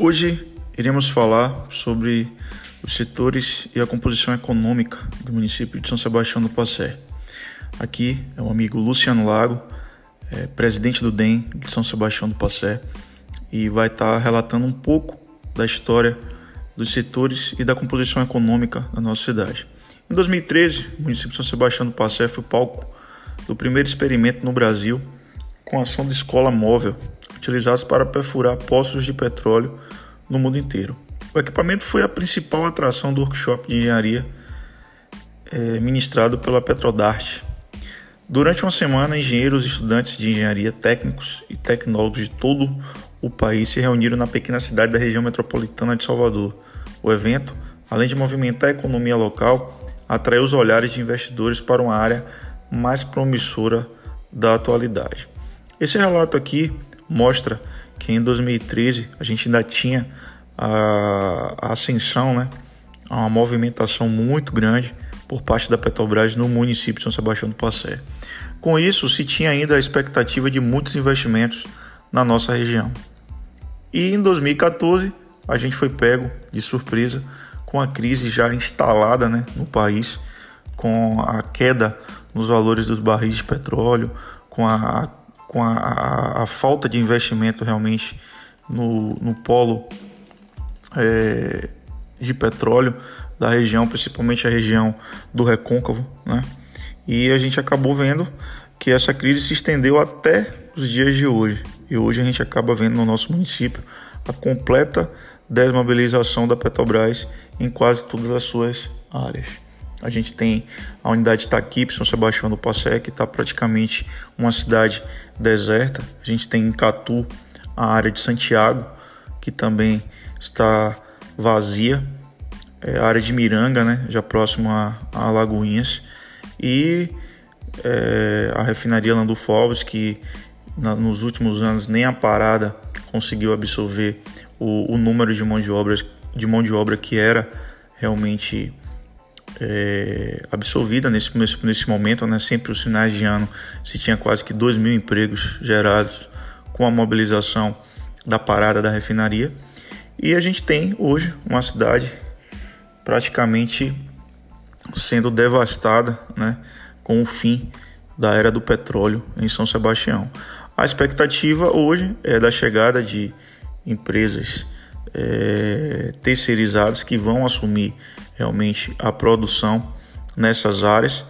Hoje iremos falar sobre os setores e a composição econômica do município de São Sebastião do Passé. Aqui é o amigo Luciano Lago, é, presidente do DEM de São Sebastião do Passé, e vai estar relatando um pouco da história dos setores e da composição econômica da nossa cidade. Em 2013, o município de São Sebastião do Passé foi palco do primeiro experimento no Brasil com ação de escola móvel utilizados para perfurar poços de petróleo no mundo inteiro. O equipamento foi a principal atração do workshop de engenharia é, ministrado pela Petrodart. Durante uma semana, engenheiros, estudantes de engenharia, técnicos e tecnólogos de todo o país se reuniram na pequena cidade da região metropolitana de Salvador. O evento, além de movimentar a economia local, atraiu os olhares de investidores para uma área mais promissora da atualidade. Esse relato aqui mostra que em 2013 a gente ainda tinha a, a ascensão, né, uma movimentação muito grande por parte da Petrobras no município de São Sebastião do Passé. Com isso, se tinha ainda a expectativa de muitos investimentos na nossa região. E em 2014, a gente foi pego de surpresa com a crise já instalada né, no país, com a queda nos valores dos barris de petróleo, com a com a, a, a falta de investimento realmente no, no polo é, de petróleo da região, principalmente a região do Recôncavo, né? E a gente acabou vendo que essa crise se estendeu até os dias de hoje. E hoje a gente acaba vendo no nosso município a completa desmobilização da Petrobras em quase todas as suas áreas. A gente tem a unidade Itaquipe, São Sebastião do Passé, que está praticamente uma cidade deserta. A gente tem em Catu a área de Santiago, que também está vazia. É a área de Miranga, né, já próximo a, a Lagoinhas. E é, a refinaria Landulfo Alves, que na, nos últimos anos nem a parada conseguiu absorver o, o número de mão de, obras, de mão de obra que era realmente é, absorvida nesse, nesse, momento, né? sempre os finais de ano se tinha quase que 2 mil empregos gerados com a mobilização da parada da refinaria. E a gente tem hoje uma cidade praticamente sendo devastada né? com o fim da era do petróleo em São Sebastião. A expectativa hoje é da chegada de empresas é, terceirizadas que vão assumir realmente a produção nessas áreas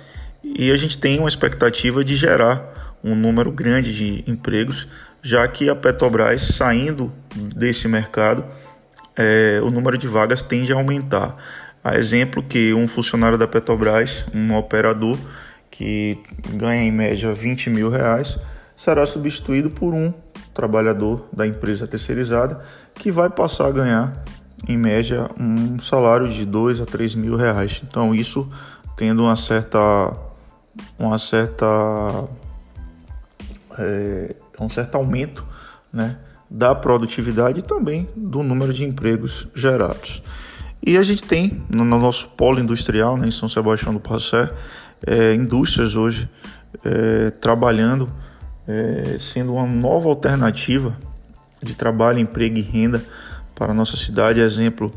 e a gente tem uma expectativa de gerar um número grande de empregos, já que a Petrobras saindo desse mercado, é, o número de vagas tende a aumentar. A exemplo que um funcionário da Petrobras, um operador que ganha em média 20 mil reais, será substituído por um trabalhador da empresa terceirizada que vai passar a ganhar em média um salário de 2 a 3 mil reais. Então isso tendo uma certa uma certa é, um certo aumento né, da produtividade e também do número de empregos gerados. E a gente tem no nosso polo industrial, né, em São Sebastião do Passé, é, indústrias hoje é, trabalhando, é, sendo uma nova alternativa de trabalho, emprego e renda para a nossa cidade, exemplo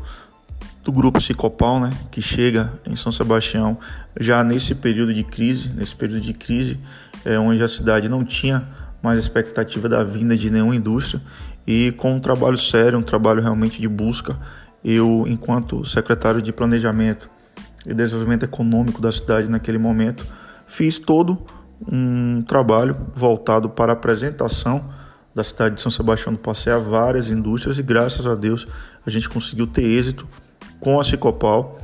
do grupo Cicopal, né, que chega em São Sebastião já nesse período de crise, nesse período de crise, é, onde a cidade não tinha mais expectativa da vinda de nenhuma indústria. E com um trabalho sério, um trabalho realmente de busca, eu, enquanto secretário de Planejamento e Desenvolvimento Econômico da cidade naquele momento, fiz todo um trabalho voltado para a apresentação da cidade de São Sebastião do Passé a várias indústrias e graças a Deus a gente conseguiu ter êxito com a Cicopal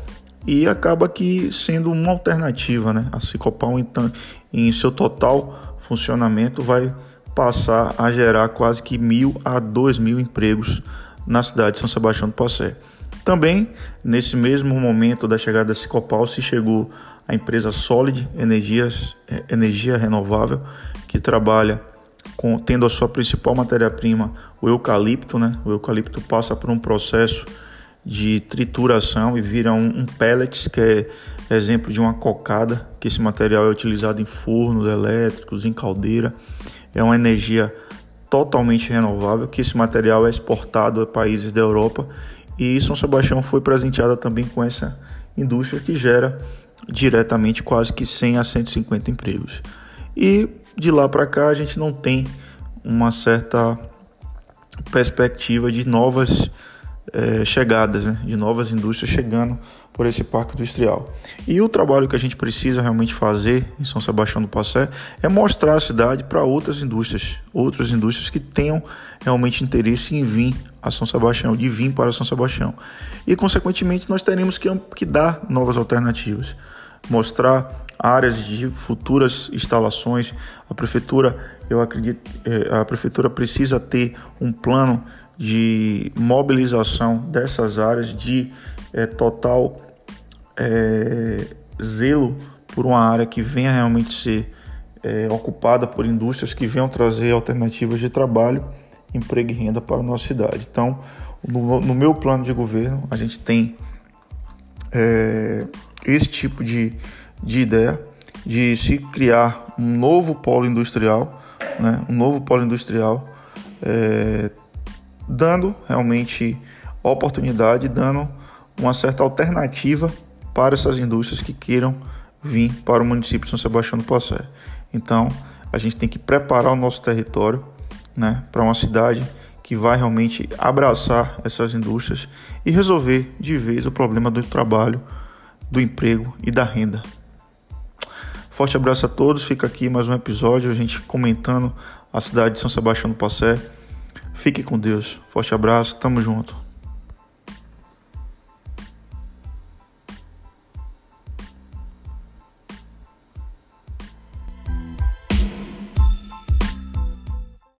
e acaba que sendo uma alternativa, né? A Cicopal então em seu total funcionamento vai passar a gerar quase que mil a dois mil empregos na cidade de São Sebastião do Passé. Também nesse mesmo momento da chegada da Cicopal se chegou a empresa Solid Energias, eh, Energia Renovável que trabalha com, tendo a sua principal matéria-prima o eucalipto, né? O eucalipto passa por um processo de trituração e vira um, um pellets, que é exemplo de uma cocada, que esse material é utilizado em fornos elétricos, em caldeira. É uma energia totalmente renovável, que esse material é exportado a países da Europa e São Sebastião foi presenteada também com essa indústria que gera diretamente quase que 100 a 150 empregos. E de lá para cá a gente não tem uma certa perspectiva de novas é, chegadas, né? de novas indústrias chegando por esse parque industrial. E o trabalho que a gente precisa realmente fazer em São Sebastião do Passé é mostrar a cidade para outras indústrias, outras indústrias que tenham realmente interesse em vir a São Sebastião, de vir para São Sebastião. E, consequentemente, nós teremos que, que dar novas alternativas, mostrar áreas de futuras instalações. A prefeitura, eu acredito, é, a prefeitura precisa ter um plano de mobilização dessas áreas, de é, total é, zelo por uma área que venha realmente ser é, ocupada por indústrias que venham trazer alternativas de trabalho, emprego e renda para a nossa cidade. Então, no, no meu plano de governo, a gente tem é, esse tipo de, de ideia de se criar um novo polo industrial, né, um novo polo industrial, é, dando realmente oportunidade, dando uma certa alternativa para essas indústrias que queiram vir para o município de São Sebastião do Passé. Então, a gente tem que preparar o nosso território né, para uma cidade que vai realmente abraçar essas indústrias e resolver de vez o problema do trabalho, do emprego e da renda. Forte abraço a todos, fica aqui mais um episódio, a gente comentando a cidade de São Sebastião do Passé. Fique com Deus, forte abraço, tamo junto.